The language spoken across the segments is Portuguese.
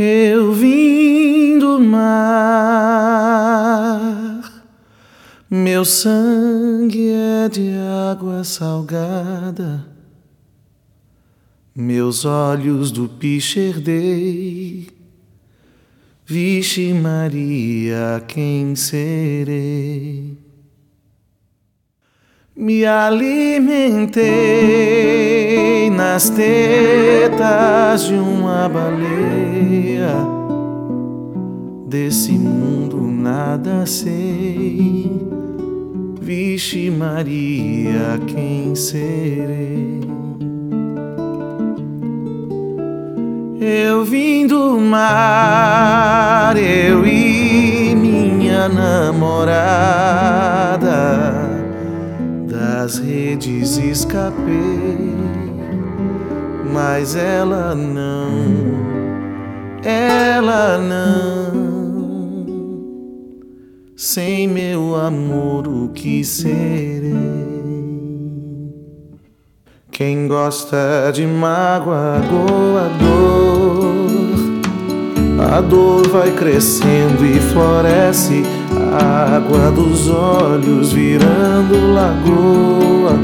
Eu vim do mar, meu sangue é de água salgada, meus olhos do piche herdei. Vixe Maria, quem serei? Me alimentei nas tetas de uma baleia. Desse mundo nada sei. Vixe Maria, quem serei? Eu vim do mar, eu e minha namorada das redes escapei, mas ela não, ela não. Sem meu amor, o que serei? Quem gosta de mágoa, goa dor. A dor vai crescendo e floresce a água dos olhos virando lagoa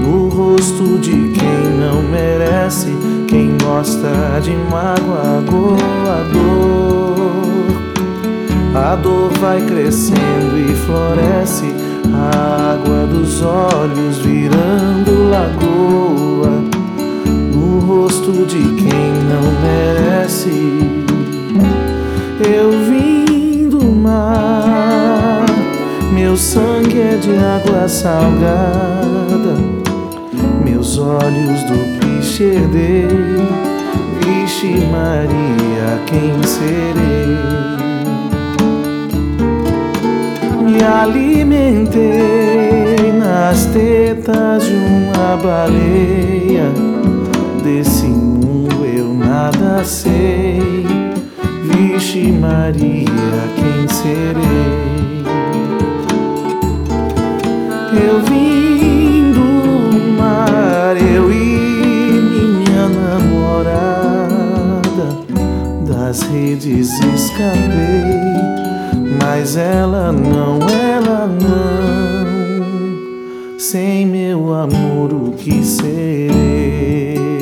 no rosto de quem não merece, quem gosta de mágoa, goa dor. A dor vai crescendo e floresce, a água dos olhos virando lagoa no rosto de quem não merece. Eu vim de água salgada, meus olhos do piche herdei. Vixe Maria, quem serei? Me alimentei nas tetas de uma baleia. Desse mundo eu nada sei. Vixe Maria, quem serei? Eu vim do mar, eu e minha namorada das redes escapei, mas ela não, ela não. Sem meu amor, o que serei?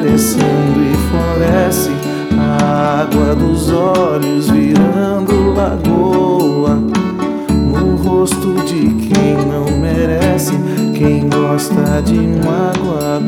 crescendo e floresce, a água dos olhos virando lagoa. No rosto de quem não merece, quem gosta de mágoa